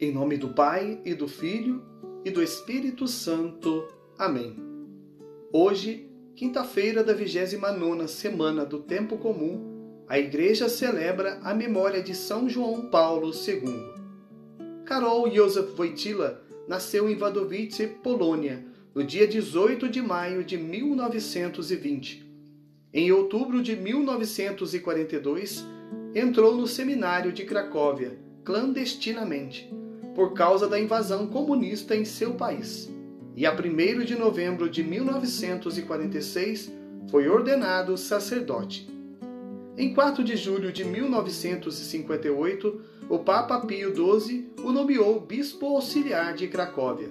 Em nome do Pai e do Filho e do Espírito Santo. Amém. Hoje, quinta-feira da 29 semana do Tempo Comum, a Igreja celebra a memória de São João Paulo II. Karol Józef Wojtyla nasceu em Wadowice, Polônia, no dia 18 de maio de 1920. Em outubro de 1942, entrou no seminário de Cracóvia, clandestinamente por causa da invasão comunista em seu país. E a 1 de novembro de 1946 foi ordenado sacerdote. Em 4 de julho de 1958, o Papa Pio XII o nomeou bispo auxiliar de Cracóvia.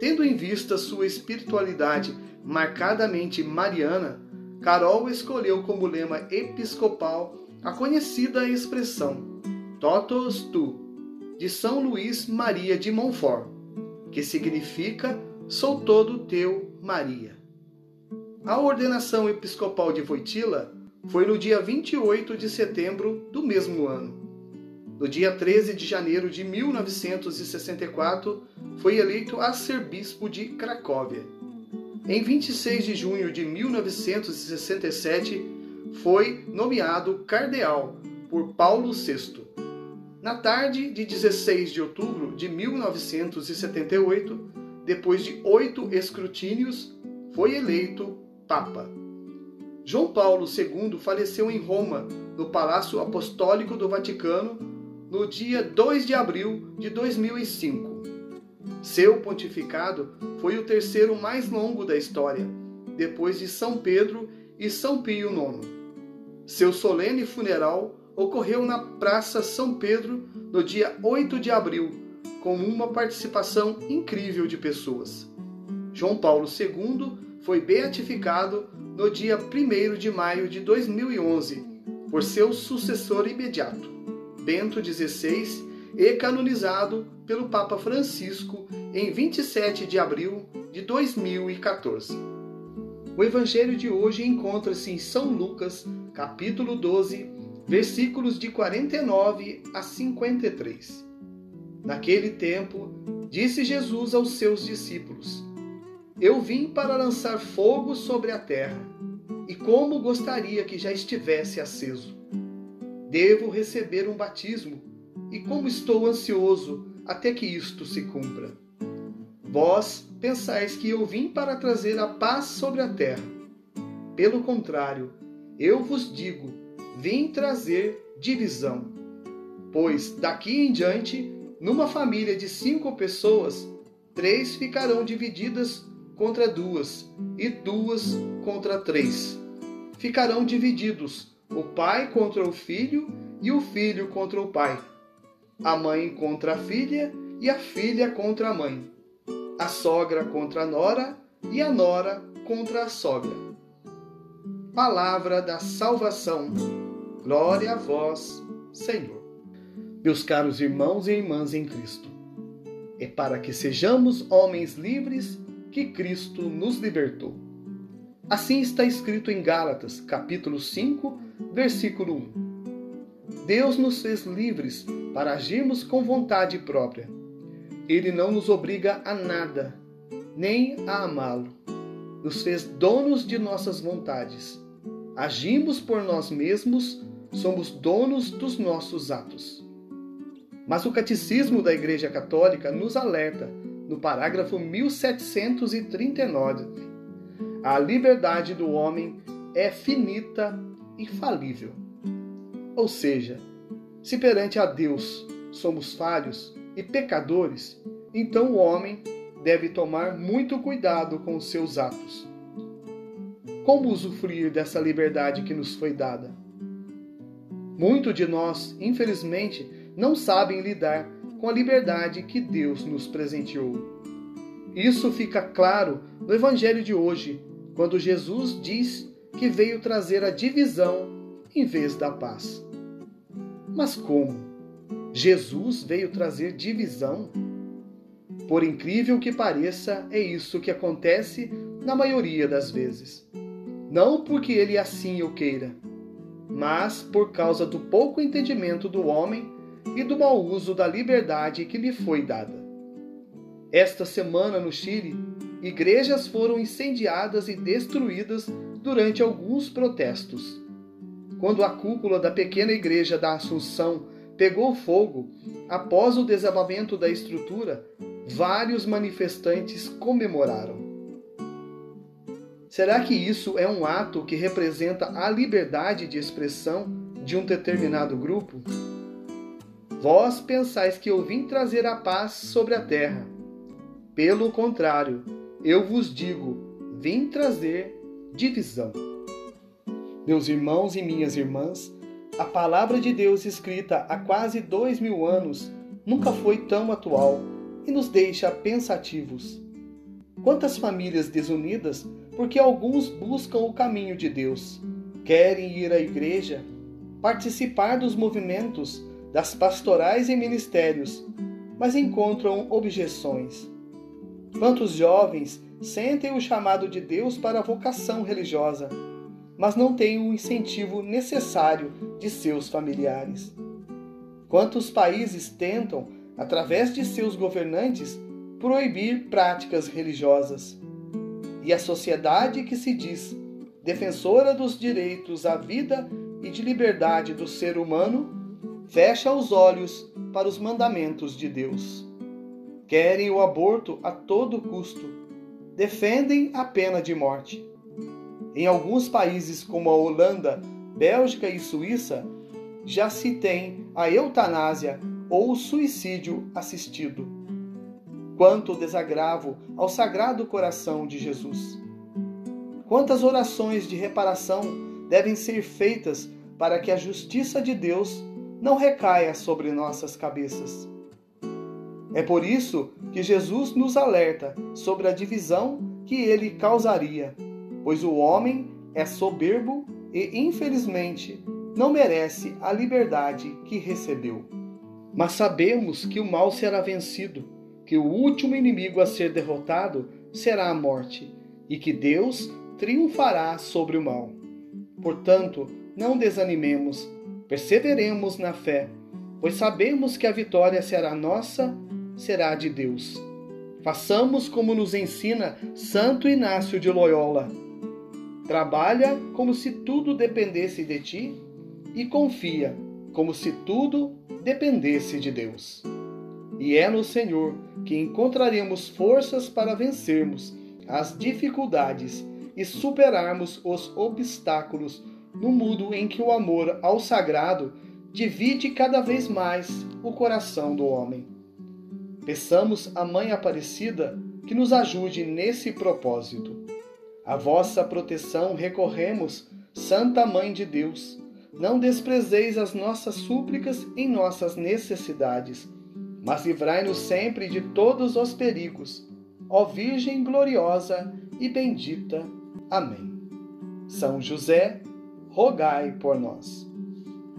Tendo em vista sua espiritualidade marcadamente mariana, Carol escolheu como lema episcopal a conhecida expressão Totus tu, de São Luís Maria de Montfort, que significa Sou todo teu, Maria. A ordenação episcopal de Voitila foi no dia 28 de setembro do mesmo ano. No dia 13 de janeiro de 1964, foi eleito arcebispo de Cracóvia. Em 26 de junho de 1967, foi nomeado cardeal por Paulo VI. Na tarde de 16 de outubro de 1978, depois de oito escrutínios, foi eleito Papa. João Paulo II faleceu em Roma, no Palácio Apostólico do Vaticano, no dia 2 de abril de 2005. Seu pontificado foi o terceiro mais longo da história, depois de São Pedro e São Pio IX. Seu solene funeral ocorreu na Praça São Pedro no dia 8 de abril, com uma participação incrível de pessoas. João Paulo II foi beatificado no dia 1 de maio de 2011 por seu sucessor imediato, Bento XVI, e canonizado pelo Papa Francisco em 27 de abril de 2014. O evangelho de hoje encontra-se em São Lucas, capítulo 12, versículos de 49 a 53. Naquele tempo, disse Jesus aos seus discípulos: Eu vim para lançar fogo sobre a terra, e como gostaria que já estivesse aceso. Devo receber um batismo, e como estou ansioso até que isto se cumpra. Vós pensais que eu vim para trazer a paz sobre a terra. Pelo contrário, eu vos digo vim trazer divisão. Pois daqui em diante, numa família de cinco pessoas, três ficarão divididas contra duas, e duas contra três. Ficarão divididos o pai contra o filho e o filho contra o pai, a mãe contra a filha e a filha contra a mãe, a sogra contra a nora e a nora contra a sogra. Palavra da salvação. Glória a vós, Senhor. Meus caros irmãos e irmãs em Cristo, é para que sejamos homens livres que Cristo nos libertou. Assim está escrito em Gálatas, capítulo 5, versículo 1. Deus nos fez livres para agirmos com vontade própria. Ele não nos obriga a nada, nem a amá-lo. Nos fez donos de nossas vontades. Agimos por nós mesmos somos donos dos nossos atos. Mas o Catecismo da Igreja Católica nos alerta, no parágrafo 1739, a liberdade do homem é finita e falível. Ou seja, se perante a Deus somos falhos e pecadores, então o homem deve tomar muito cuidado com os seus atos. Como usufruir dessa liberdade que nos foi dada? Muitos de nós, infelizmente, não sabem lidar com a liberdade que Deus nos presenteou. Isso fica claro no Evangelho de hoje, quando Jesus diz que veio trazer a divisão em vez da paz. Mas como? Jesus veio trazer divisão? Por incrível que pareça, é isso que acontece na maioria das vezes. Não porque ele assim o queira, mas por causa do pouco entendimento do homem e do mau uso da liberdade que lhe foi dada. Esta semana no Chile, igrejas foram incendiadas e destruídas durante alguns protestos. Quando a cúpula da pequena igreja da Assunção pegou fogo, após o desabamento da estrutura, vários manifestantes comemoraram. Será que isso é um ato que representa a liberdade de expressão de um determinado grupo? Vós pensais que eu vim trazer a paz sobre a terra. Pelo contrário, eu vos digo, vim trazer divisão. Meus irmãos e minhas irmãs, a palavra de Deus escrita há quase dois mil anos nunca foi tão atual e nos deixa pensativos. Quantas famílias desunidas porque alguns buscam o caminho de Deus, querem ir à igreja, participar dos movimentos, das pastorais e ministérios, mas encontram objeções. Quantos jovens sentem o chamado de Deus para a vocação religiosa, mas não têm o incentivo necessário de seus familiares? Quantos países tentam, através de seus governantes, proibir práticas religiosas? E a sociedade que se diz defensora dos direitos à vida e de liberdade do ser humano fecha os olhos para os mandamentos de Deus. Querem o aborto a todo custo, defendem a pena de morte. Em alguns países como a Holanda, Bélgica e Suíça, já se tem a eutanásia ou o suicídio assistido quanto desagravo ao Sagrado Coração de Jesus. Quantas orações de reparação devem ser feitas para que a justiça de Deus não recaia sobre nossas cabeças. É por isso que Jesus nos alerta sobre a divisão que ele causaria, pois o homem é soberbo e, infelizmente, não merece a liberdade que recebeu. Mas sabemos que o mal será vencido que o último inimigo a ser derrotado será a morte e que Deus triunfará sobre o mal. Portanto, não desanimemos, perseveremos na fé, pois sabemos que a vitória será nossa, será de Deus. Façamos como nos ensina Santo Inácio de Loyola. Trabalha como se tudo dependesse de ti e confia como se tudo dependesse de Deus. E é no Senhor que encontraremos forças para vencermos as dificuldades e superarmos os obstáculos no mundo em que o amor ao sagrado divide cada vez mais o coração do homem. Peçamos à Mãe Aparecida que nos ajude nesse propósito. A vossa proteção recorremos, Santa Mãe de Deus. Não desprezeis as nossas súplicas em nossas necessidades mas livrai-nos sempre de todos os perigos, ó Virgem gloriosa e bendita. Amém. São José, rogai por nós.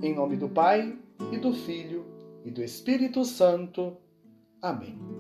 Em nome do Pai, e do Filho, e do Espírito Santo. Amém.